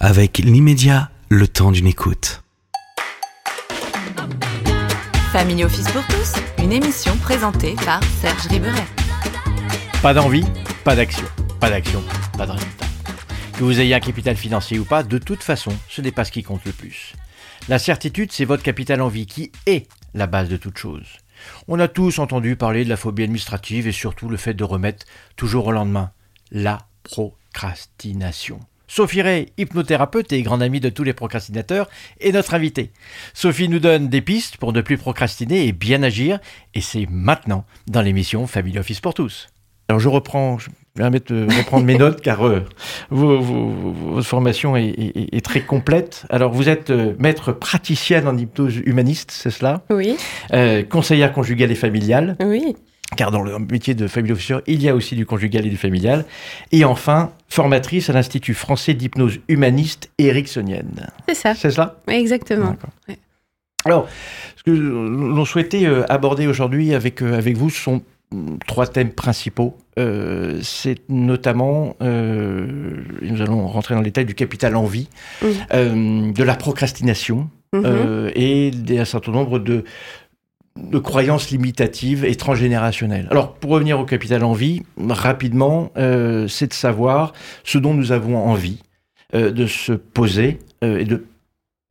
avec l'immédiat, le temps d'une écoute. Family Office pour tous, une émission présentée par Serge Riberet. Pas d'envie, pas d'action. Pas d'action, pas de résultat. Que vous ayez un capital financier ou pas, de toute façon, ce n'est pas ce qui compte le plus. La certitude, c'est votre capital en vie qui est la base de toute chose. On a tous entendu parler de la phobie administrative et surtout le fait de remettre toujours au lendemain la procrastination. Sophie Ray, hypnothérapeute et grande amie de tous les procrastinateurs, est notre invitée. Sophie nous donne des pistes pour ne plus procrastiner et bien agir, et c'est maintenant dans l'émission Family Office pour tous. Alors je reprends, je vais euh, reprendre mes notes car euh, vos, vos- vos- votre formation est, est- est très complète. Alors vous êtes euh, maître praticienne en hypnose humaniste, c'est cela? Oui, Euh, Conseillère conjugale et familiale, oui, car dans le métier de family officer, il y a aussi du conjugal et du familial. Et enfin, formatrice à l'Institut français d'hypnose humaniste ericksonienne. c'est ça, C'est cela? Exactement. Ouais. Alors, ce que l'on souhaitait euh, aborder aujourd'hui avec, euh, avec vous, sont mm, trois thèmes principaux. Euh, c'est notamment, euh, et nous allons rentrer dans les détails du capital envie, euh, de la procrastination euh, et d'un certain nombre de, de croyances limitatives et transgénérationnelles. Alors, pour revenir au capital envie, rapidement, euh, c'est de savoir ce dont nous avons envie, euh, de se poser euh, et de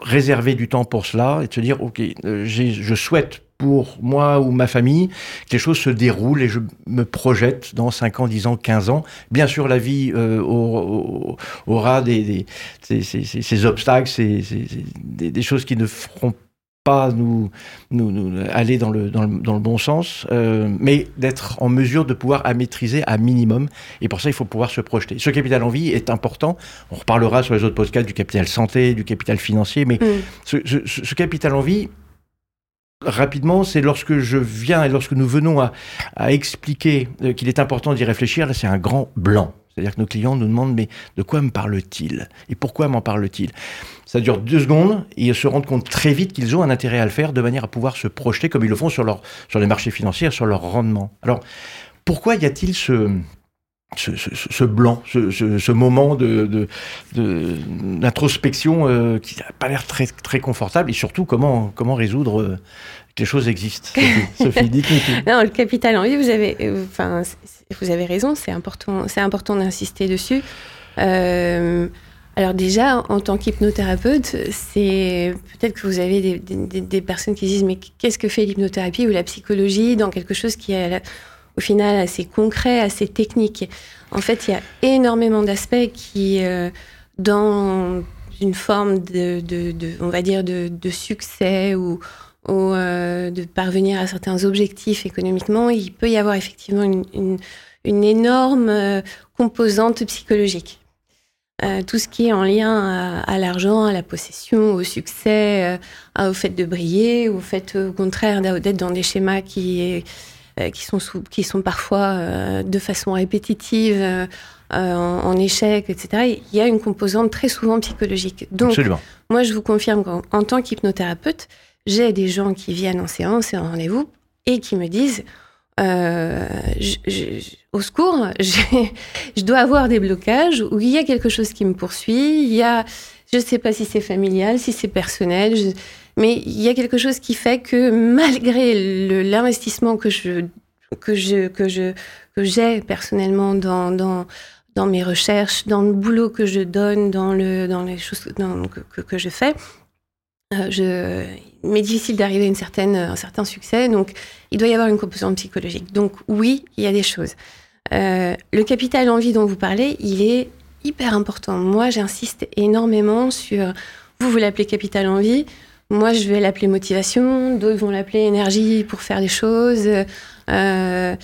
réserver du temps pour cela et de se dire, OK, je souhaite pour moi ou ma famille que les choses se déroulent et je me projette dans 5 ans, 10 ans, 15 ans. Bien sûr, la vie aura, des, ces, obstacles, ces, des, des choses qui ne feront pas nous, nous, nous aller dans le, dans le, dans le bon sens, euh, mais d'être en mesure de pouvoir à maîtriser à minimum. Et pour ça, il faut pouvoir se projeter. Ce capital en vie est important. On reparlera sur les autres podcasts du capital santé, du capital financier, mais Mm. ce, ce- ce- capital en vie, rapidement, c'est lorsque je viens et lorsque nous venons à, à expliquer euh, qu'il est important d'y réfléchir, là, c'est un grand blanc. C'est-à-dire que nos clients nous demandent, mais de quoi me parle-t-il? Et pourquoi m'en parle-t-il? Ça dure deux secondes et ils se rendent compte très vite qu'ils ont un intérêt à le faire de manière à pouvoir se projeter comme ils le font sur, leur, sur les marchés financiers, sur leur rendement. Alors, pourquoi y a-t-il ce, ce, blanc, ce, moment de, d'introspection euh, qui n'a pas l'air très, très confortable et surtout comment, comment résoudre euh, les choses existent Sophie, tout. Non, le capital en vie, vous avez, enfin, vous avez raison, c'est important, c'est important d'insister dessus. Euh, alors déjà, en tant qu'hypnothérapeute, c'est peut-être que vous avez des, des- des personnes qui disent mais qu'est-ce que fait l'hypnothérapie ou la psychologie dans quelque chose qui est au final assez concret, assez technique. En fait, il y a énormément d'aspects qui, euh, dans une forme de, de- de- on va dire, de, de succès ou, ou, euh, de parvenir à certains objectifs économiquement, il peut y avoir effectivement une, une- une énorme euh, composante psychologique. Euh, tout ce qui est en lien à, à l'argent, à la possession, au succès, à- au fait de briller, au fait au contraire d'être dans des schémas qui, qui, sont, sous- qui sont parfois de façon répétitive, euh, en, en échec, etc. Il y a une composante très souvent psychologique. Donc, Absolument. moi, je vous confirme qu'en en tant qu'hypnothérapeute, j'ai des gens qui viennent en séance et en rendez-vous et qui me disent euh, au secours, je dois avoir des blocages où il y a quelque chose qui me poursuit, il y a, je ne sais pas si c'est familial, si c'est personnel, mais il y a quelque chose qui fait que malgré l'investissement que je que je que je que j'ai personnellement dans, dans dans mes recherches, dans le boulot que je donne, dans le dans les choses que, que je fais, euh, je, m'est difficile d'arriver à une certaine, un certain succès. Donc, il doit y avoir une composante psychologique. Donc, oui, il y a des choses. Euh, le capital envie dont vous parlez, il est hyper important. Moi, j'insiste énormément sur. Vous, vous l'appelez capital envie. Moi, je vais l'appeler motivation. D'autres vont l'appeler énergie pour faire des choses. Euh,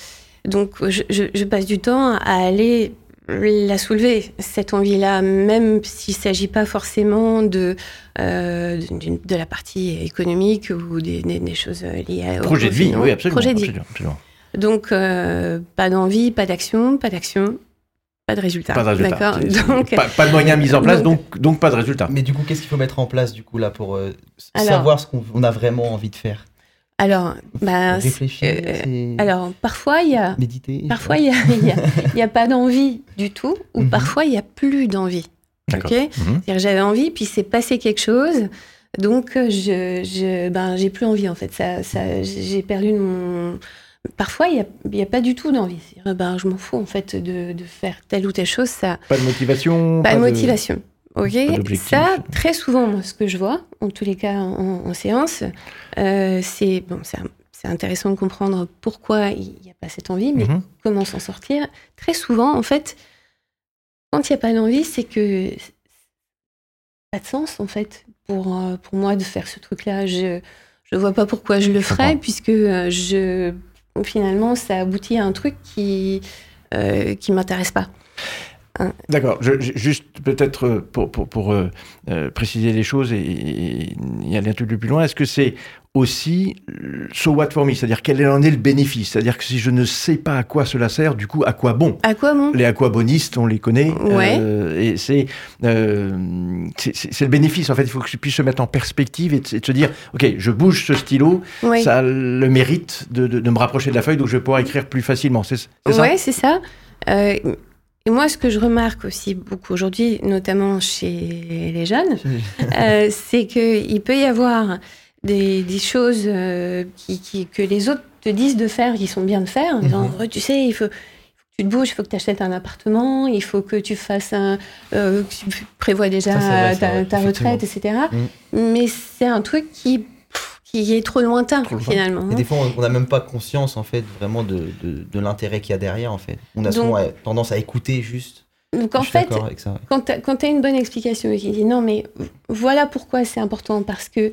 donc, je passe du temps à aller la soulever, cette envie-là, même s'il ne s'agit pas forcément de, euh, de la partie économique ou des, des- des choses liées à, au- Projet de vie, finance. oui, absolument. Projet de vie. absolument, absolument. Donc, euh, pas d'envie, pas d'action, pas d'action, pas de résultat. Pas de résultat. Donc, pas, pas de moyens mis en place, donc- donc, donc pas de résultat. Mais du coup, qu'est-ce qu'il faut mettre en place du coup là pour euh, Alors- savoir ce qu'on on a vraiment envie de faire? Alors, bah, euh, alors, parfois, il y a, méditer. parfois, il y a, y y pas d'envie du tout, ou Mhm. parfois, il y a plus d'envie. D'accord. ok. C'est-à-dire, J'avais envie, puis c'est passé quelque chose. Donc, euh, je, je, ben, j'ai plus envie, en fait. Ça, ça, j'ai perdu mon. Parfois, il n'y a, il y a pas du tout d'envie. Ben, je m'en fous, en fait, de, de faire telle ou telle chose. Ça, Pas de motivation. pas de motivation. Ok. Ça, très souvent, moi, ce que je vois, en tous les cas en, en séance, euh, c'est bon, c'est intéressant de comprendre pourquoi il n'y a pas cette envie, mais Mhm. comment s'en sortir. Très souvent, en fait, quand il n'y a pas d'envie, c'est que pas de sens, en fait, pour, euh, pour moi de faire ce truc-là. Je ne vois pas pourquoi je le ferais, puisque euh, je, finalement, ça aboutit à un truc qui euh, qui m'intéresse pas. D'accord. Juste peut-être euh, pour, pour, pour, euh, euh, préciser les choses et, et- et aller un peu plus loin, est-ce que c'est aussi so what for me? C'est-à-dire quel en est le bénéfice? C'est-à-dire que si je ne sais pas à quoi cela sert, du coup, à quoi bon? À quoi bon? Les aquabonistes, on les connaît. Ouais. euh, et c'est, euh, le bénéfice, en fait. Il faut que je puisse se mettre en perspective et de, et de se dire, OK, je bouge ce stylo, ça a le mérite de, de- de me rapprocher de la feuille, donc je vais pouvoir écrire plus facilement. C'est c'est ça? Ouais, c'est ça. Euh, et moi, ce que je remarque aussi beaucoup aujourd'hui, notamment chez les jeunes, euh, c'est qu'il peut y avoir des, des choses euh, qui, qui- que les autres te disent de faire, qui sont bien de faire. Mhm. Oh, tu sais, il faut, que tu te bouges, il faut que tu achètes un appartement, il faut que tu fasses un. euh, que tu prévois déjà Ça, vrai, ta, vrai, ta retraite, etc. Mhm. Mais c'est un truc qui, qui est trop lointain, Trop finalement. Et des fois, on n'a même pas conscience, en fait, vraiment de, de, de l'intérêt qu'il y a derrière, en fait. On a Donc- souvent tendance à écouter juste. Donc, en fait, ça. ouais. quand tu as une bonne explication et qui dit non, mais voilà pourquoi c'est important, parce que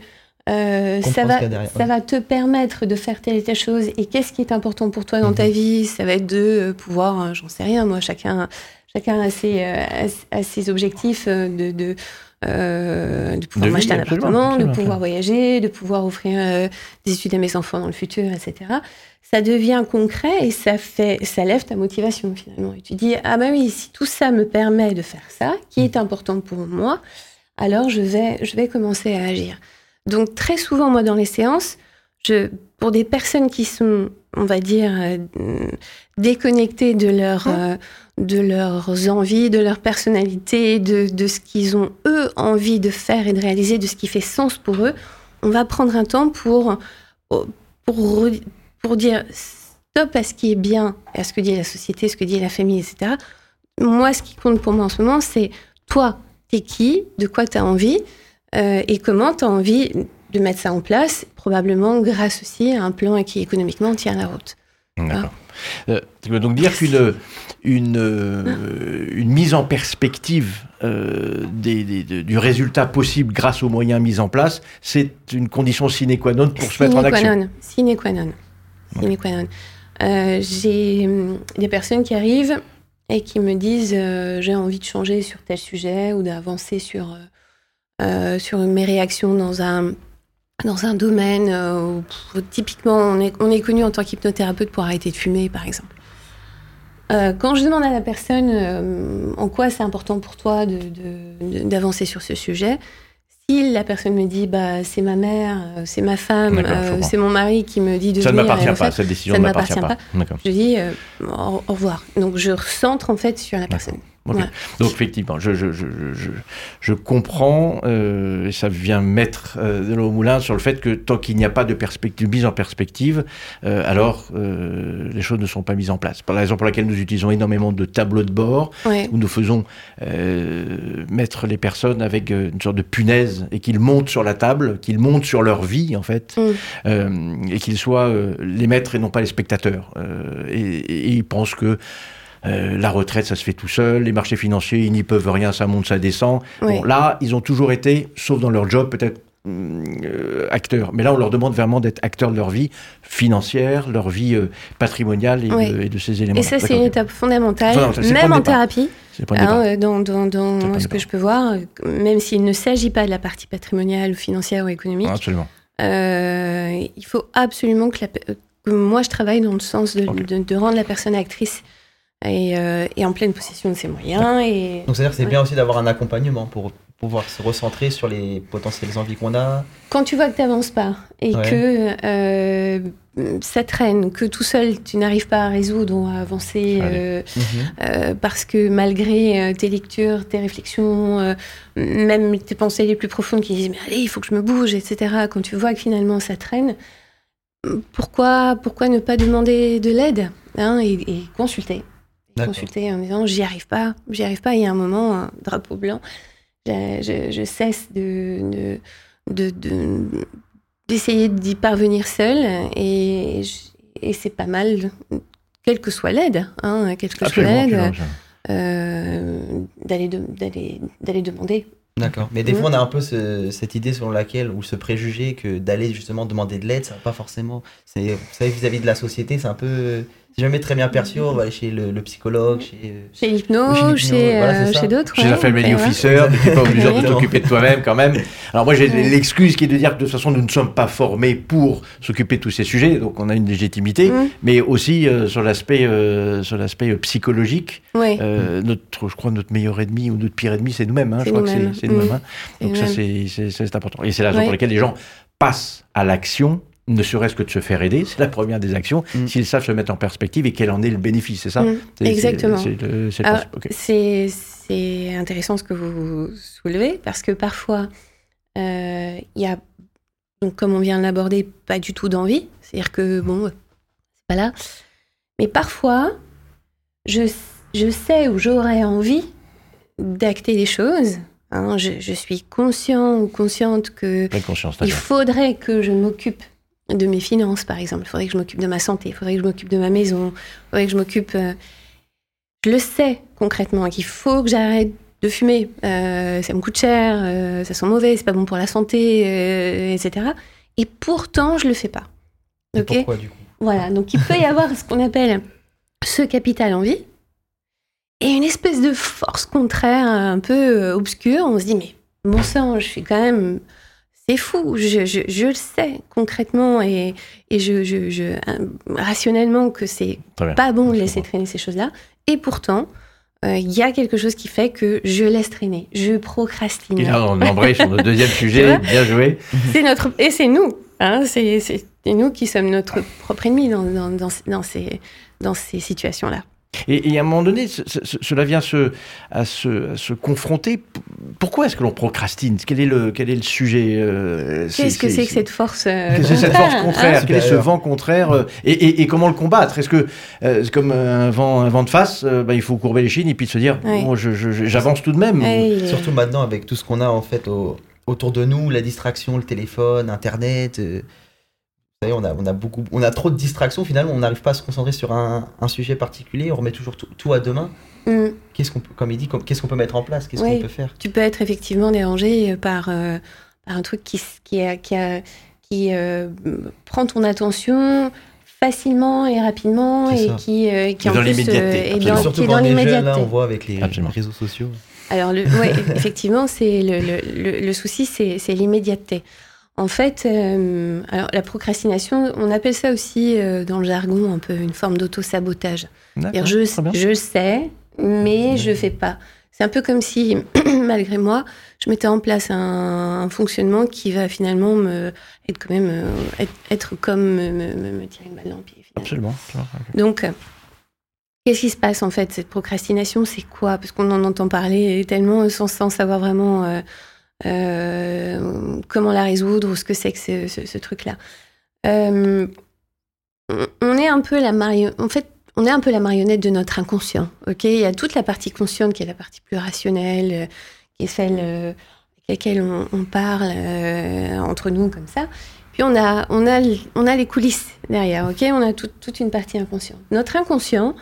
euh, ça, va, derrière, ça ouais. va te permettre de faire telle et telle chose, et qu'est-ce qui est important pour toi dans Mhm. ta vie? Ça va être de euh, pouvoir, euh, j'en sais rien, moi, chacun, chacun a ses, a- ses objectifs de. de euh, de pouvoir m'acheter un appartement, de pouvoir voyager, de pouvoir offrir euh, des études à mes enfants dans le futur, etc. Ça devient concret et ça fait, ça lève ta motivation finalement. Et tu dis ah ben oui, si tout ça me permet de faire ça, qui est important pour moi, alors je vais, je vais commencer à agir. Donc très souvent moi dans les séances, je, pour des personnes qui sont, on va dire, euh, déconnectées de leur, euh, de leurs envies, de leur personnalité, de, de ce qu'ils ont eux envie de faire et de réaliser, de ce qui fait sens pour eux, on va prendre un temps pour, pour, re- pour dire stop à ce qui est bien, à ce que dit la société, ce que dit la famille, etc. Moi, ce qui compte pour moi en ce moment, c'est toi, t'es qui, de quoi tu as envie euh, et comment tu as envie de mettre ça en place, probablement grâce aussi à un plan qui économiquement tient la route. D'accord. Euh, ça veut donc dire qu'une une, euh, une mise en perspective euh, des, des- de- du résultat possible grâce aux moyens mis en place, c'est une condition sine qua non pour se mettre en action. non. Sine qua non. Sine qua non. Euh, J'ai hum, des personnes qui arrivent et qui me disent j'ai envie de changer sur tel sujet ou d'avancer sur, sur mes réactions dans un, dans un domaine euh, où, typiquement on est, on est connu en tant qu'hypnothérapeute pour arrêter de fumer par exemple. Euh, quand je demande à la personne euh, en quoi c'est important pour toi d'avancer sur ce sujet, si la personne me dit bah c'est ma mère, c'est ma femme, euh, c'est mon mari qui me dit de Ça ne venir m'appartient en pas, fait, cette décision ça ne m'appartient pas. je dis au, au revoir. Donc je recentre en fait sur la personne. Donc effectivement, je, je, je, je, comprends, euh, et ça vient mettre euh, de l'eau au moulin sur le fait que tant qu'il n'y a pas de perspective, mise en perspective, euh, alors euh, les choses ne sont pas mises en place. Par la raison pour laquelle nous utilisons énormément de tableaux de bord, Ouais. où nous faisons mettre les personnes avec une sorte de punaise et qu'ils montent sur la table, qu'ils montent sur leur vie en fait, Mm. et qu'ils soient les maîtres et non pas les spectateurs. Et, et ils pensent que euh, la retraite, ça se fait tout seul, les marchés financiers, ils n'y peuvent rien, ça monte, ça descend. Bon, là, ils ont toujours été, sauf dans leur job, peut-être hum, euh, acteurs. Mais là, on leur demande vraiment d'être acteurs de leur vie financière, leur vie euh, patrimoniale et, de, et de ces éléments. Et ça, c'est une étape fondamentale, même en thérapie, hein, dans, dans, ce que je peux voir, même s'il ne s'agit pas de la partie patrimoniale ou financière ou économique, Absolument. euh, il faut absolument que, la pe- que moi je travaille dans le sens de, Ok. de, de rendre la personne actrice et, euh, et en pleine possession de ses moyens. Et... Donc, c'est-à-dire que c'est Ouais. bien aussi d'avoir un accompagnement pour pouvoir se recentrer sur les potentielles envies qu'on a. Quand tu vois que tu n'avances pas et Ouais. que euh, ça traîne, que tout seul tu n'arrives pas à résoudre ou à avancer euh, euh, parce que malgré tes lectures, tes réflexions, même tes pensées les plus profondes qui disent mais allez, il faut que je me bouge, etc. Quand tu vois que finalement ça traîne, pourquoi, pourquoi ne pas demander de l'aide hein, et, et consulter? Consulter en disant j'y arrive pas, j'y arrive pas. Il y a un moment, un drapeau blanc, je, cesse de, de, de- de- d'essayer d'y parvenir seule et, et c'est pas mal, quelle que soit l'aide, hein, quelle que soit l'aide, euh, d'aller, de- d'aller, d'aller demander. D'accord. Mais des fois, on a un peu ce- cette idée selon laquelle, ou ce préjugé que d'aller justement demander de l'aide, ça va pas forcément. C'est, vous savez, vis-à-vis de la société, c'est un peu. C'est jamais très bien perçu. On va aller chez le, le psychologue, chez. Chez l'hypno, Chez l'hypno, chez, voilà, euh, chez d'autres. Chez ouais. la family ouais. officer, tu n'es pas obligé de t'occuper de toi-même quand même. Alors moi j'ai Ouais. l'excuse qui est de dire que de toute façon nous ne sommes pas formés pour s'occuper de tous ces sujets, donc on a une légitimité, Mm. mais aussi euh, sur l'aspect euh, sur l'aspect euh, psychologique. Ouais. Euh, notre, je crois notre meilleur ennemi ou notre pire ennemi c'est nous-mêmes. Hein, je crois que c'est nous-mêmes. Mm. hein. Donc ça c'est important. Et c'est la raison Ouais. pour laquelle les gens passent à l'action. Ne serait-ce que de se faire aider, c'est la première des actions, Mm. s'ils savent se mettre en perspective et quel en est le bénéfice, c'est ça Mm. Exactement. C'est intéressant ce que vous soulevez parce que parfois, euh, il y a, donc, comme on vient de l'aborder, pas du tout d'envie. C'est-à-dire que, bon, c'est pas là. Mais parfois, je, je sais ou j'aurais envie d'acter les choses. hein. je, je suis conscient ou consciente que il faudrait que je m'occupe de mes finances, par exemple. Il faudrait que je m'occupe de ma santé. Il faudrait que je m'occupe de ma maison. Il faudrait que je m'occupe. euh, Je le sais concrètement qu'il faut que j'arrête de fumer. Euh, ça me coûte cher, euh, ça sent mauvais, c'est pas bon pour la santé, etc. Et pourtant, je le fais pas. et Ok. Pourquoi du coup? Voilà. Donc, il peut y avoir ce qu'on appelle ce capital envie et une espèce de force contraire un peu obscure. On se dit mais bon sang, je suis quand même c'est fou, je, je- je le sais concrètement et, et je, euh, rationnellement que c'est pas bon de laisser traîner ces choses-là. Et pourtant, euh, il y a quelque chose qui fait que je laisse traîner, je procrastine. Et là, on embraye sur notre deuxième sujet. Bien joué. C'est notre et c'est nous, hein, c'est nous qui sommes notre propre ennemi dans, dans, dans, dans ces dans ces situations-là. Et, et à un moment donné, ce- ce- cela vient se, à, se, à se confronter. Pourquoi est-ce que l'on procrastine? Quel est, le, quel est le sujet euh, Qu'est-ce que c'est que cette force euh, Qu'est-ce que c'est cette force contraire Quel est ce vent contraire euh, et, et- et comment le combattre? Est-ce que euh, c'est comme un vent, un vent de face euh, bah, Il faut courber les chines et puis se dire Oui. bon, j'avance tout de même. Surtout maintenant avec tout ce qu'on a en fait au- autour de nous, la distraction, le téléphone, Internet. Euh, vous savez, on a, on a beaucoup, on a trop de distractions. Finalement, on n'arrive pas à se concentrer sur un, un sujet particulier. On remet toujours tout, tout à demain. Mm. Qu'est-ce qu'on peut, comme il dit, qu'est-ce qu'on peut mettre en place? Qu'est-ce Oui. qu'on peut faire? Tu peux être effectivement dérangé par, euh, par un truc qui, s- qui, a- qui, a- qui euh, prend ton attention facilement et rapidement et qui, euh, qui Et en dans plus est dans, Surtout qui est quand dans on est jeune, là, on voit avec les Absolument. réseaux sociaux. Alors, le, ouais, effectivement, c'est le, le, le- le souci, c'est c'est l'immédiateté. En fait, euh, alors la procrastination, on appelle ça aussi euh, dans le jargon un peu une forme d'auto-sabotage. Je, je sais, mais je fais pas. C'est un peu comme si, malgré moi, je mettais en place un, un fonctionnement qui va finalement me, être quand même euh, être, être comme me, me- me- me tirer une balle dans le pied. finalement. Absolument. Donc, qu'est-ce qui se passe en fait Cette procrastination, c'est quoi? Parce qu'on en entend parler tellement sans, sans savoir vraiment euh, comment la résoudre ou ce que c'est que ce, truc-là. Euh, on- est un peu la marionnette. En fait, on est un peu la marionnette de notre inconscient. Ok? Il y a toute la partie consciente qui est la partie plus rationnelle, euh, qui est celle euh, laquelle on, on parle euh, entre nous comme ça. Puis on a, on a, on a les coulisses derrière, ok? On a tout- toute une partie inconsciente. Notre inconscient,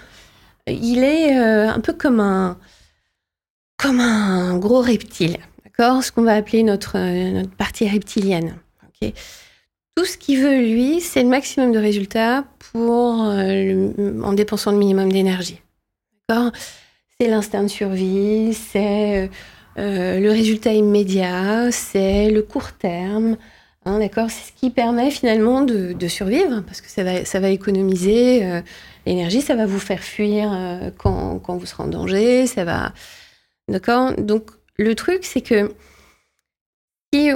il est euh, un peu comme un, comme un gros reptile, d'accord Ce qu'on va appeler notre, euh, notre partie reptilienne, ok? Tout ce qu'il veut, lui, c'est le maximum de résultats pour, euh, en dépensant le minimum d'énergie, C'est l'instinct de survie, c'est euh, le résultat immédiat, c'est le court terme, Hein, C'est ce qui permet finalement de, de survivre, parce que ça va, ça va économiser euh, l'énergie, ça va vous faire fuir quand, quand vous serez en danger, ça va... Donc, le truc, c'est que si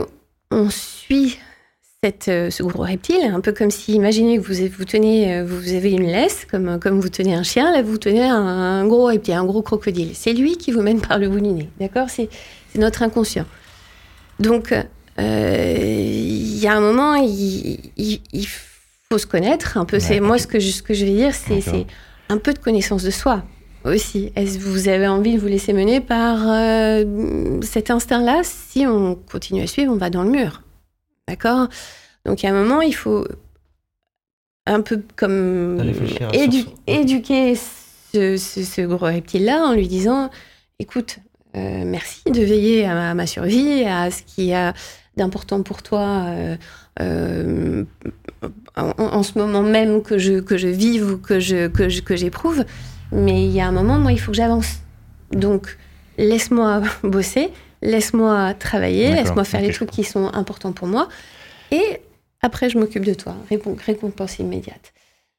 on suit cette, euh, ce gros reptile, un peu comme si, imaginez que vous, vous tenez, euh, vous avez une laisse, comme, comme vous tenez un chien, là vous tenez un, un gros reptile, un gros crocodile. C'est lui qui vous mène par le bout du nez, d'accord? C'est notre inconscient. Donc, euh, il y a un moment, il, il- il faut se connaître un peu. C'est moi ce que je, ce que je vais dire, c'est un peu de connaissance de soi aussi. Est-ce que vous avez envie de vous laisser mener par euh, cet instinct-là Si on continue à suivre, on va dans le mur. D'accord? Donc, il y a un moment, il faut un peu comme à édu- éduquer ce, ce- ce gros reptile-là en lui disant écoute, euh, merci de veiller à ma, à ma survie, à ce qu'il y a d'important pour toi euh, euh, en, en ce moment même que je, que je vive ou que je, que je- que j'éprouve. Mais il y a un moment, moi, il faut que j'avance. Donc, laisse-moi bosser, laisse-moi travailler, laisse-moi faire les trucs qui sont importants pour moi. Et après, je m'occupe de toi. Récompense immédiate.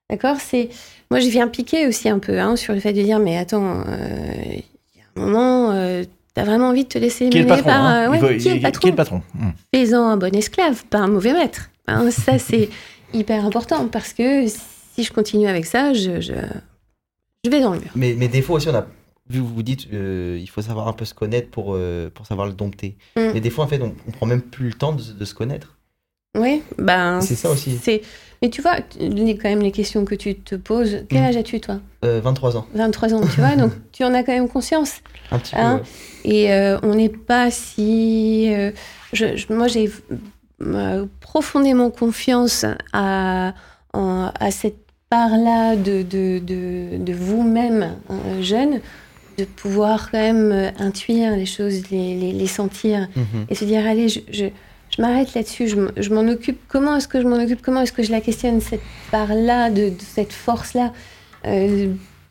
D'accord? C'est Moi, je viens piquer aussi un peu hein, sur le fait de dire mais attends, euh, il y a un moment, euh, t'as vraiment envie de te laisser mener par. hein? euh, ouais, qui est le patron? patron Hmm. Fais-en un bon esclave, pas un mauvais maître. Hein, ça, c'est hyper important parce que si je continue avec ça, je, je, je vais dans le mur. Mais, mais des fois aussi, on a. Vu que vous vous dites, euh, il faut savoir un peu se connaître pour, euh, pour savoir le dompter. Mm. Mais des fois, en fait, on, on prend même plus le temps de, de se connaître. Oui, ben. C'est ça aussi. c'est- Mais tu vois, les- quand même les questions que tu te poses. Quel Mm. âge as-tu, toi? Euh, 23 ans, 23 ans, tu vois, donc tu en as quand même conscience. un petit Hein? peu. ouais. Et euh, on n'est pas si. euh, je, je- moi, j'ai profondément confiance à, en- à cette part-là de, de, de, de vous-même, euh, jeune, de pouvoir quand même euh, intuire les choses, les, les, les sentir Mhm. et se dire allez, je, je, je m'arrête là-dessus, je, m'en occupe. Comment est-ce que je m'en occupe? Comment est-ce que je la questionne, cette part-là, de, de cette force-là? Euh,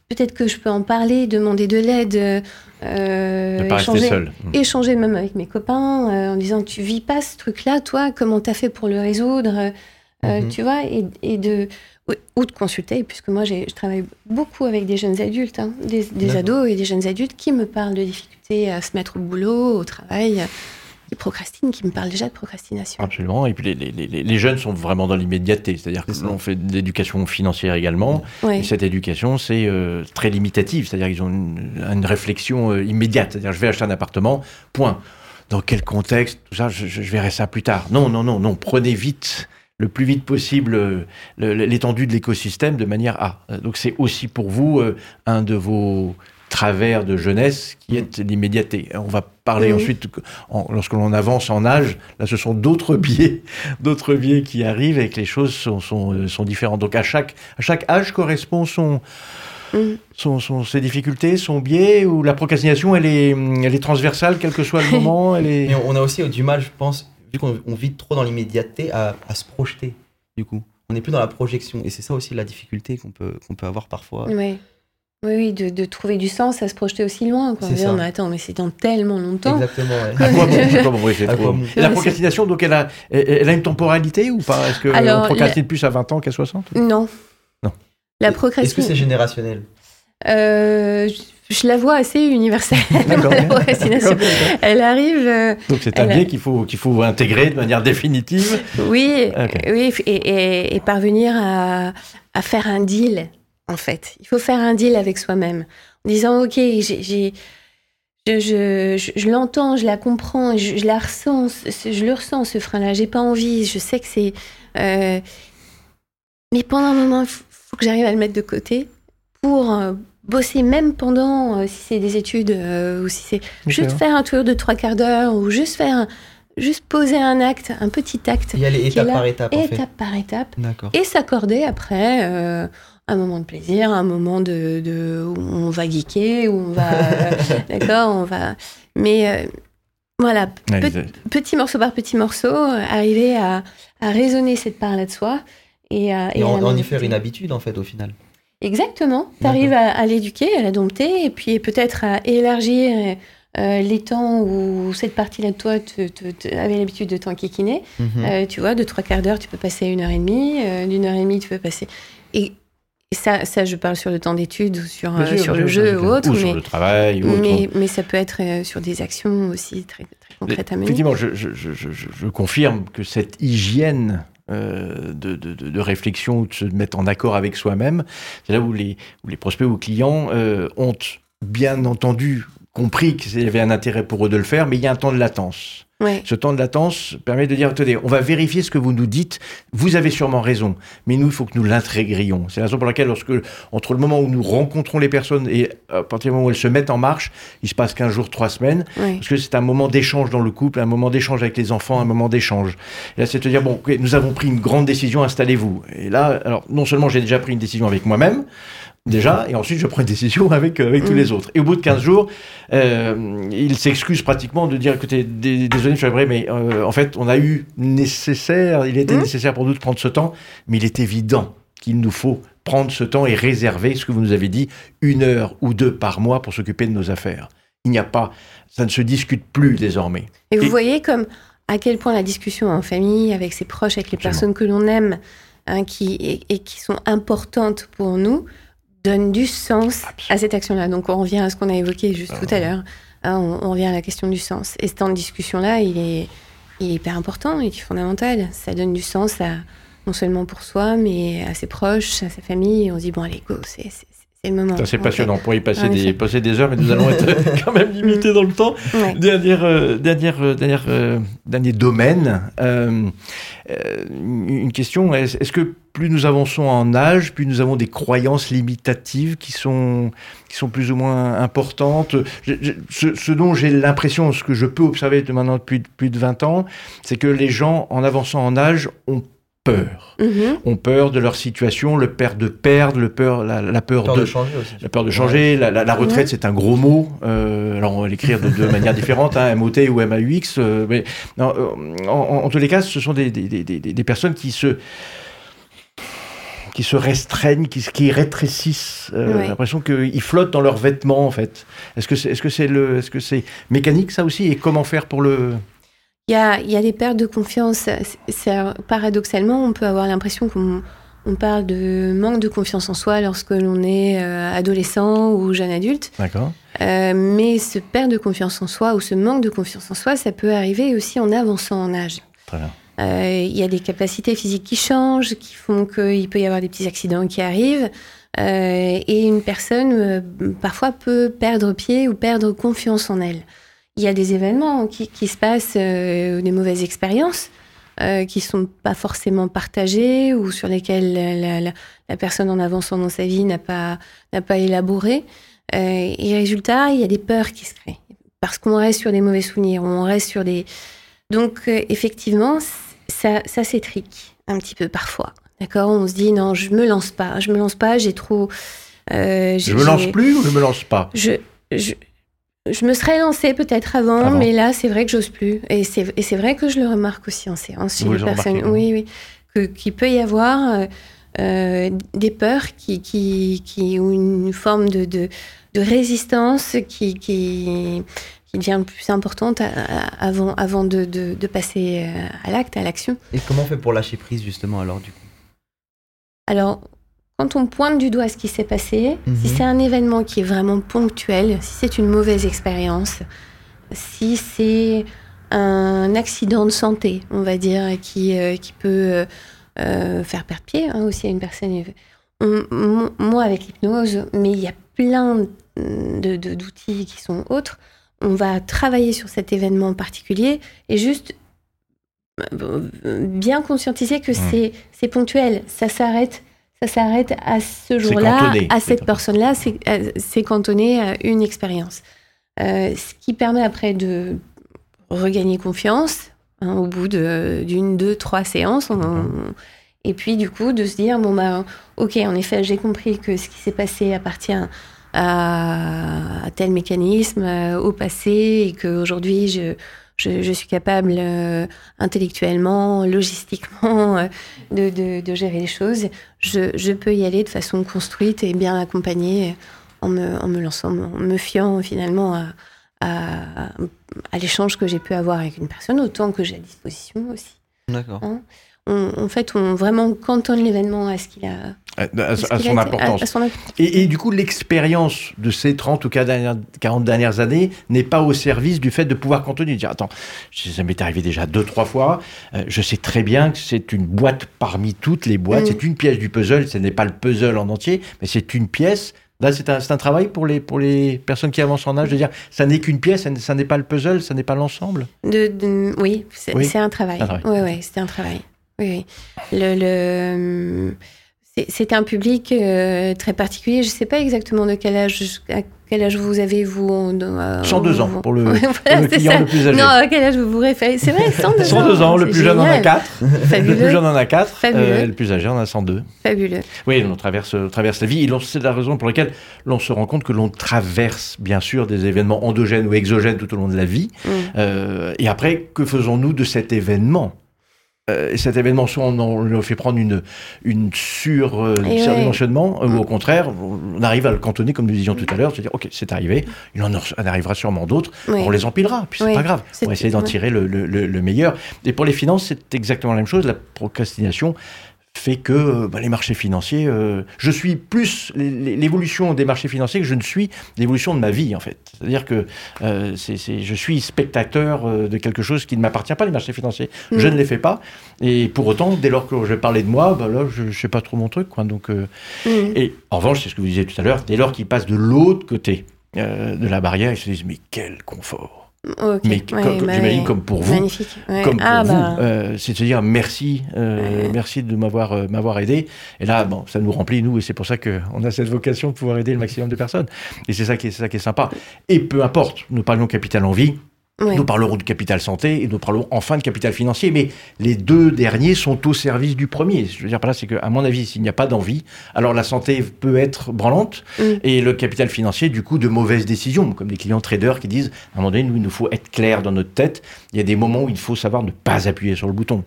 Peut-être que je peux en parler, demander de l'aide, euh, rester échanger, seul. Échanger même avec mes copains euh, en disant tu vis pas ce truc-là, toi, comment t'as fait pour le résoudre? Euh, Mhm. Tu vois, et, et de ou- ou de consulter, puisque moi je travaille beaucoup avec des jeunes adultes, hein, des, ados et des jeunes adultes qui me parlent de difficultés à se mettre au boulot, au travail, qui procrastinent, qui me parlent déjà de procrastination. Absolument. Et puis les, les- les- les jeunes sont vraiment dans l'immédiateté. C'est-à-dire que l'on fait de l'éducation financière également. Ouais. Et cette éducation, c'est euh, très limitative. C'est-à-dire qu'ils ont une, une réflexion euh, immédiate. C'est-à-dire, je vais acheter un appartement, point. Dans quel contexte Tout ça, je, je- je verrai ça plus tard. Non, non, non, non. Prenez vite, le plus vite possible, euh, l'étendue de l'écosystème de manière à. Donc, c'est aussi pour vous euh, un de vos travers de jeunesse qui est l'immédiateté. On va parler ensuite, en- lorsque l'on avance en âge, là ce sont d'autres biais, d'autres biais qui arrivent et que les choses sont, sont, euh, sont différentes. Donc à chaque, à chaque âge correspond son, Mhm. son, son- ses difficultés, son biais, ou la procrastination, elle est, elle est transversale, quel que soit le moment. Elle est... On a aussi du mal, je pense, vu qu'on on vit trop dans l'immédiateté, à, à se projeter, du coup. On n'est plus dans la projection. Et c'est ça aussi la difficulté qu'on peut, qu'on peut avoir parfois. Oui, oui, de, de trouver du sens à se projeter aussi loin. Quoi. C'est Dire, ça. mais attends, mais c'est dans tellement longtemps. Exactement, ouais. Bon, bon, la procrastination, donc, elle a, elle, a une temporalité ou pas? Est-ce qu'on procrastine plus à 20 ans qu'à 60 Non. Non. La Est-ce que procrastination. c'est générationnel? Euh, je, la vois assez universelle, la procrastination. Elle arrive, euh, Donc c'est un biais qu'il faut, qu'il faut intégrer de manière définitive. oui, oui et, et- et parvenir à, à faire un deal, en fait. Il faut faire un deal avec soi-même. En disant, OK, j'ai... je, je, je, je l'entends, je la comprends, je, la ressens, je le ressens ce frein-là. J'ai pas envie, je sais que c'est. euh, mais pendant un moment, il faut, faut que j'arrive à le mettre de côté pour euh, bosser, même pendant, euh, si c'est des études euh, ou si c'est juste faire un tour de trois quarts d'heure ou juste faire, un- juste poser un acte, un petit acte, Il y a les Qui est étape là, par étape, en fait. étape par étape, D'accord. et s'accorder après euh, un moment de plaisir, un moment de, de où on va geeker, où on va, d'accord, on va, mais euh, voilà, petit morceau par petit morceau, arriver à, à raisonner cette part-là de soi et à, Et, et à en, en y faire une habitude, en fait, au final. Exactement. Tu arrives à, à l'éduquer, à la dompter, et puis peut-être à élargir euh, les temps où cette partie-là de toi te, te- te- avait l'habitude de t'enquiquiner. Euh, tu vois, de trois quarts d'heure, tu peux passer à une heure et demie. euh, D'une heure et demie, tu peux passer. Et, ça, ça, je parle sur le temps d'études ou sur, sûr, sur le jeu ou autre. Ou mais, sur le travail ou autre. mais, mais ça peut être sur des actions aussi très, très concrètes à mener. Effectivement, je- je- je- je confirme que cette hygiène euh, de, de- réflexion ou de se mettre en accord avec soi-même, c'est là où les, où les prospects ou clients euh, ont bien entendu compris qu'il y avait un intérêt pour eux de le faire, mais il y a un temps de latence. Ouais. Ce temps de latence permet de dire, attendez, on va vérifier ce que vous nous dites, vous avez sûrement raison, mais nous, il faut que nous l'intégrions. C'est la raison pour laquelle, lorsque, entre le moment où nous rencontrons les personnes et à partir du moment où elles se mettent en marche, il se passe 15 jours, 3 semaines, Ouais. parce que c'est un moment d'échange dans le couple, un moment d'échange avec les enfants, un moment d'échange. Et là, c'est de dire, bon, ok, nous avons pris une grande décision, installez-vous. Et là, alors, non seulement j'ai déjà pris une décision avec moi-même, déjà, et ensuite je prends une décision avec, euh, avec tous Mm. les autres. Et au bout de 15 jours, euh, il s'excuse pratiquement de dire, écoutez, dé- désolé, monsieur Abré, mais euh, en fait, on a eu nécessaire, il était Mm. nécessaire pour nous de prendre ce temps, mais il est évident qu'il nous faut prendre ce temps et réserver, ce que vous nous avez dit, une heure ou deux par mois pour s'occuper de nos affaires. Il n'y a pas, ça ne se discute plus désormais. Et vous Et- voyez comme à quel point la discussion en famille, avec ses proches, avec les Absolument. personnes que l'on aime, hein, qui, et, et qui sont importantes pour nous, donne du sens à cette action-là. Donc on revient à ce qu'on a évoqué juste tout à l'heure. Hein, on, on revient à la question du sens. Et ce temps de discussion-là, il est, il est hyper important, il est fondamental. Ça donne du sens à, non seulement pour soi, mais à ses proches, à sa famille. On se dit, bon, allez, go, c'est c'est- le moment. Passionnant. On pourrait y passer des, effet. passer des heures, mais nous allons être quand même limités dans le temps. Ouais. Dernière, euh, dernière, euh, dernière, euh, dernier domaine. euh, une question est-ce que plus nous avançons en âge, plus nous avons des croyances limitatives qui sont, qui sont plus ou moins importantes? Je- je- ce, ce dont j'ai l'impression, ce que je peux observer de maintenant depuis plus de 20 ans, c'est que les gens, en avançant en âge, ont peur. Mhm. Ont peur de leur situation, le peur de perdre, le peur, la, la peur, Peur de, de changer aussi. la peur de changer, la, la- la retraite, Ouais. c'est un gros mot. Euh, alors, on va l'écrire de deux manières différentes, hein, MOT ou MAUX. euh, mais non, euh, en, en- en tous les cas, ce sont des, des- des- des- des personnes qui se qui se restreignent, qui, se- qui rétrécissent. Euh, l'impression qu'ils flottent dans leurs vêtements, en fait. Est-ce que c'est est -ce c'est le, est -ce c'est mécanique, ça aussi? Et comment faire pour le... Il y a, y a des pertes de confiance. Paradoxalement, on peut avoir l'impression qu'on on parle de manque de confiance en soi lorsque l'on est euh, adolescent ou jeune adulte. D'accord. Euh, mais ce perte de confiance en soi ou ce manque de confiance en soi, ça peut arriver aussi en avançant en âge. Très bien. Euh, Il y a des capacités physiques qui changent, qui font qu'il peut y avoir des petits accidents qui arrivent. Et une personne, parfois, peut perdre pied ou perdre confiance en elle. Il y a des événements qui, qui se passent, euh, des mauvaises expériences, euh, qui sont pas forcément partagées ou sur lesquelles la, la- personne en avançant dans sa vie n'a pas, n'a pas élaboré. Euh, et résultat, il y a des peurs qui se créent. Parce qu'on reste sur des mauvais souvenirs, on reste sur des... Donc, euh, effectivement, ça, ça s'étrique un petit peu parfois. D'accord? On se dit, non, je me lance pas, je me lance pas, j'ai trop... euh, Je j'ai- me lance plus ou je me lance pas? Je, je, je me serais lancée peut-être avant, Avant. mais là, c'est vrai que j'ose plus. Et c'est et c'est vrai que je le remarque aussi en séance chez Vous les le personnes. remarquez, Oui, oui. Que- Qu'il peut y avoir euh, euh, des peurs qui, qui, qui ont une forme de, de, de résistance qui, qui, qui devient plus importante à- à- avant, avant de, de, de passer euh, à l'acte, à l'action. Et comment on fait pour lâcher prise justement alors du coup? Alors, quand on pointe du doigt ce qui s'est passé, Mhm. si c'est un événement qui est vraiment ponctuel, si c'est une mauvaise expérience, si c'est un accident de santé, on va dire, qui, euh, qui peut euh, euh, faire perdre pied hein, aussi à une personne. On- moi, avec l'hypnose, mais il y a plein de- de- d'outils qui sont autres, on va travailler sur cet événement particulier et juste bien conscientiser que c'est ponctuel, ça s'arrête. Ça s'arrête à ce jour-là, à cette personne-là, c'est euh, cantonné à une expérience. Euh, ce qui permet après de regagner confiance hein, au bout de- d'une, deux, trois séances. on- on- et puis du coup de se dire, bon bah ok, en effet, j'ai compris que ce qui s'est passé appartient à, à tel mécanisme, euh, au passé, et qu'aujourd'hui je, je, je suis capable euh, intellectuellement, logistiquement, euh, de, de, de gérer les choses. Je, je peux y aller de façon construite et bien accompagnée en me, en me lançant, en me fiant finalement à, à, à l'échange que j'ai pu avoir avec une personne, autant que j'ai à disposition aussi. D'accord. On, en fait, on vraiment cantonne l'événement à ce qu'il a. À, à- à ce à qu'il son a- importance. à son importance. Et, et du coup, l'expérience de ces 30 ou 40 dernières, 40 dernières années n'est pas au service du fait de pouvoir cantonner. Dire, attends, ça m'est arrivé déjà deux, trois fois. euh, je sais très bien que c'est une boîte parmi toutes les boîtes. Mm. C'est une pièce du puzzle. Ce n'est pas le puzzle en entier, mais c'est une pièce. Là, c'est un, c'est un travail pour les, pour les personnes qui avancent en âge de dire, ça n'est qu'une pièce, ça n'est- pas le puzzle, ça n'est pas l'ensemble? De, de- oui, c'est Oui. c'est un travail. Un travail. Oui, oui, c'était un travail. Oui, oui. Le, le, c'est- un public euh, très particulier. Je ne sais pas exactement de quel âge, à quel âge vous avez, vous. euh, 102 ans pour le, pour client ça. le plus âgé. Non, à quel âge vous vous référez? C'est vrai, 102 ans. 102 ans, le plus jeune en a génial. 4. Le plus jeune en a 4. Fabuleux. le plus âgé en a 102. fabuleux. Oui, on traverse, on traverse la vie. C'est la raison pour laquelle l'on se rend compte que l'on traverse, bien sûr, des événements endogènes ou exogènes tout au long de la vie. Mm. Euh, et après, que faisons-nous de cet événement? Euh, et cet événement, soit on, on fait prendre une, une sur, euh, Et surdimensionnement, euh, Mm. ou au contraire, on arrive à le cantonner, comme nous disions tout à l'heure, se dire, OK, c'est arrivé, il en, arrivera sûrement d'autres, Oui. on les empilera, puis c'est Oui. pas grave. On va essayer d'en tirer le, le- le- le meilleur. Et pour les finances, c'est exactement la même chose. La procrastination fait que euh, bah, les marchés financiers, euh, je suis plus l'é- l'é- l'évolution des marchés financiers que je ne suis l'évolution de ma vie en fait. C'est-à-dire que euh, je suis spectateur euh, de quelque chose qui ne m'appartient pas, les marchés financiers. Mm. Je ne les fais pas. Et pour autant, dès lors que je vais parler de moi, bah, là, je ne sais pas trop mon truc. Quoi. Donc, euh, Mm. et en revanche, c'est ce que vous disiez tout à l'heure, dès lors qu'ils passent de l'autre côté euh, de la barrière, ils se disent, mais quel confort Mais ouais, comme- bah, j'imagine comme pour vous, Magnifique. ouais. comme pour ah, vous, bah, euh, c'est de se dire merci, euh, Ouais. merci de m'avoir euh, m'avoir aidé. Et là, bon, ça nous remplit nous, et c'est pour ça qu'on a cette vocation de pouvoir aider le maximum de personnes. Et c'est ça qui est, c'est ça qui est sympa. Et peu importe, nous parlions capital en nous parlerons de capital santé, et nous parlerons enfin de capital financier. Mais les deux derniers sont au service du premier. Je veux dire par là, c'est qu'à mon avis, s'il n'y a pas d'envie, alors la santé peut être branlante, Mm. et le capital financier, du coup, de mauvaises décisions, comme des clients traders qui disent, à un moment donné, nous, il nous faut être clair dans notre tête. Il y a des moments où il faut savoir ne pas appuyer sur le bouton.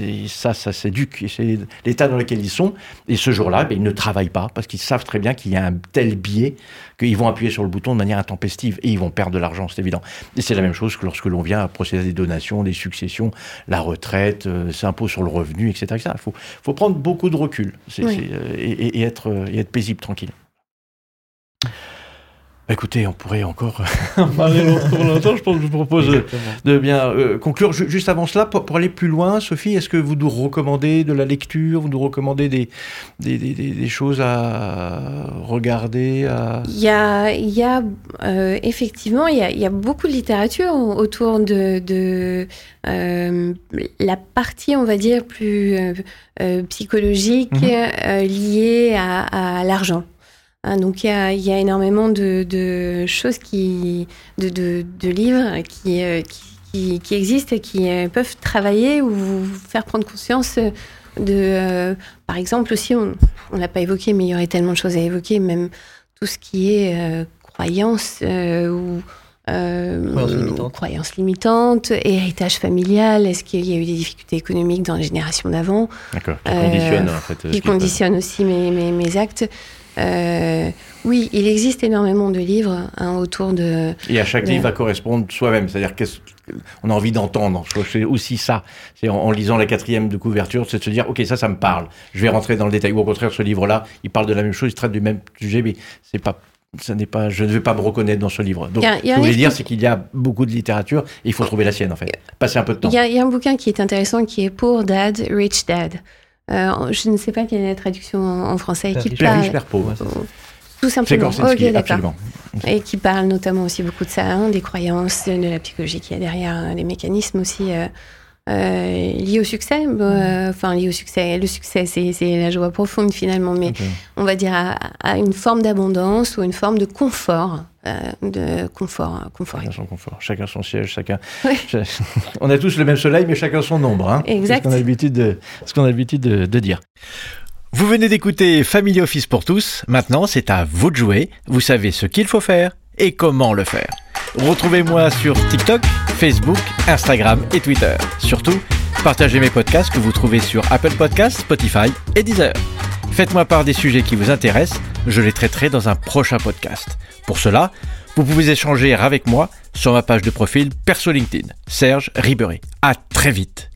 Et ça, ça s'éduque. Et c'est l'état dans lequel ils sont. Et ce jour-là, ben, ils ne travaillent pas parce qu'ils savent très bien qu'il y a un tel biais qu'ils vont appuyer sur le bouton de manière intempestive et ils vont perdre de l'argent, c'est évident. Et c'est la même chose que lorsque l'on vient à procéder à des donations, des successions, la retraite, euh, s'impôt sur le revenu, etc. Il faut, faut prendre beaucoup de recul Oui. euh, et, et- et être, euh, et être paisible, tranquille. Bah, écoutez, on pourrait encore en parler longtemps, longtemps. Je pense que je vous propose euh, de bien euh, conclure. Ju- Juste avant cela, pour, pour aller plus loin, Sophie, est-ce que vous nous recommandez de la lecture Vous nous recommandez des, des, des- des- des choses à regarder à... Il y a, il y a euh, effectivement, il y a, il y a beaucoup de littérature autour de, de euh, la partie, on va dire, plus euh, euh, psychologique Mhm. euh, liée à, à l'argent. Hein, donc il y a, il y a énormément de, de choses qui, de, de, de livres qui, euh, qui, qui, existent et qui euh, peuvent travailler ou vous faire prendre conscience de, euh, par exemple aussi, on on l'a pas évoqué, mais il y aurait tellement de choses à évoquer, même tout ce qui est euh, croyance euh, ou euh, Croyances limitantes. croyances limitantes, héritage familial, est-ce qu'il y a eu des difficultés économiques dans les générations d'avant D'accord, qui Euh, conditionne en fait. qui qui peut- conditionne aussi mes, mes, mes actes. Euh, oui, il existe énormément de livres hein, autour de... Et à chaque Ouais. livre va correspondre soi-même. C'est-à-dire qu'on a envie d'entendre. Je crois que c'est aussi ça. C'est en, en lisant la quatrième de couverture, c'est de se dire, OK, ça, ça me parle. Je vais rentrer dans le détail. Ou au contraire, ce livre-là, il parle de la même chose, il traite du même sujet, mais c'est pas... Ça n'est pas, je ne vais pas me reconnaître dans ce livre. Donc, a- ce que voulez livre dire, qui- c'est qu'il y a beaucoup de littérature et il faut trouver la sienne, en fait. Passer un peu de temps. Il y, y a un bouquin qui est intéressant qui est Poor Dad, Rich Dad. Euh, je ne sais pas quelle est la traduction en, en français. Qui Père riche, pauvre. Tout simplement. Absolument. Et qui parle notamment aussi beaucoup de ça, hein, des croyances, de la psychologie qu'il y a derrière, des mécanismes aussi euh, liés au succès. Euh, Enfin, liés au succès. Le succès, c'est la joie profonde finalement, mais on va dire à, à une forme d'abondance ou une forme de confort. euh, de confort, confort. Chacun son confort, chacun son siège, chacun. On a tous le même soleil, mais chacun son ombre. Hein. Exact. C'est ce qu'on a l'habitude de, ce qu'on a l'habitude de, de dire. Vous venez d'écouter Family Office pour tous. Maintenant, c'est à vous de jouer. Vous savez ce qu'il faut faire et comment le faire. Retrouvez-moi sur TikTok, Facebook, Instagram et Twitter. Surtout, partagez mes podcasts que vous trouvez sur Apple Podcasts, Spotify et Deezer. Faites-moi part des sujets qui vous intéressent, je les traiterai dans un prochain podcast. Pour cela, vous pouvez échanger avec moi sur ma page de profil perso LinkedIn, Serge Ribéry. À très vite.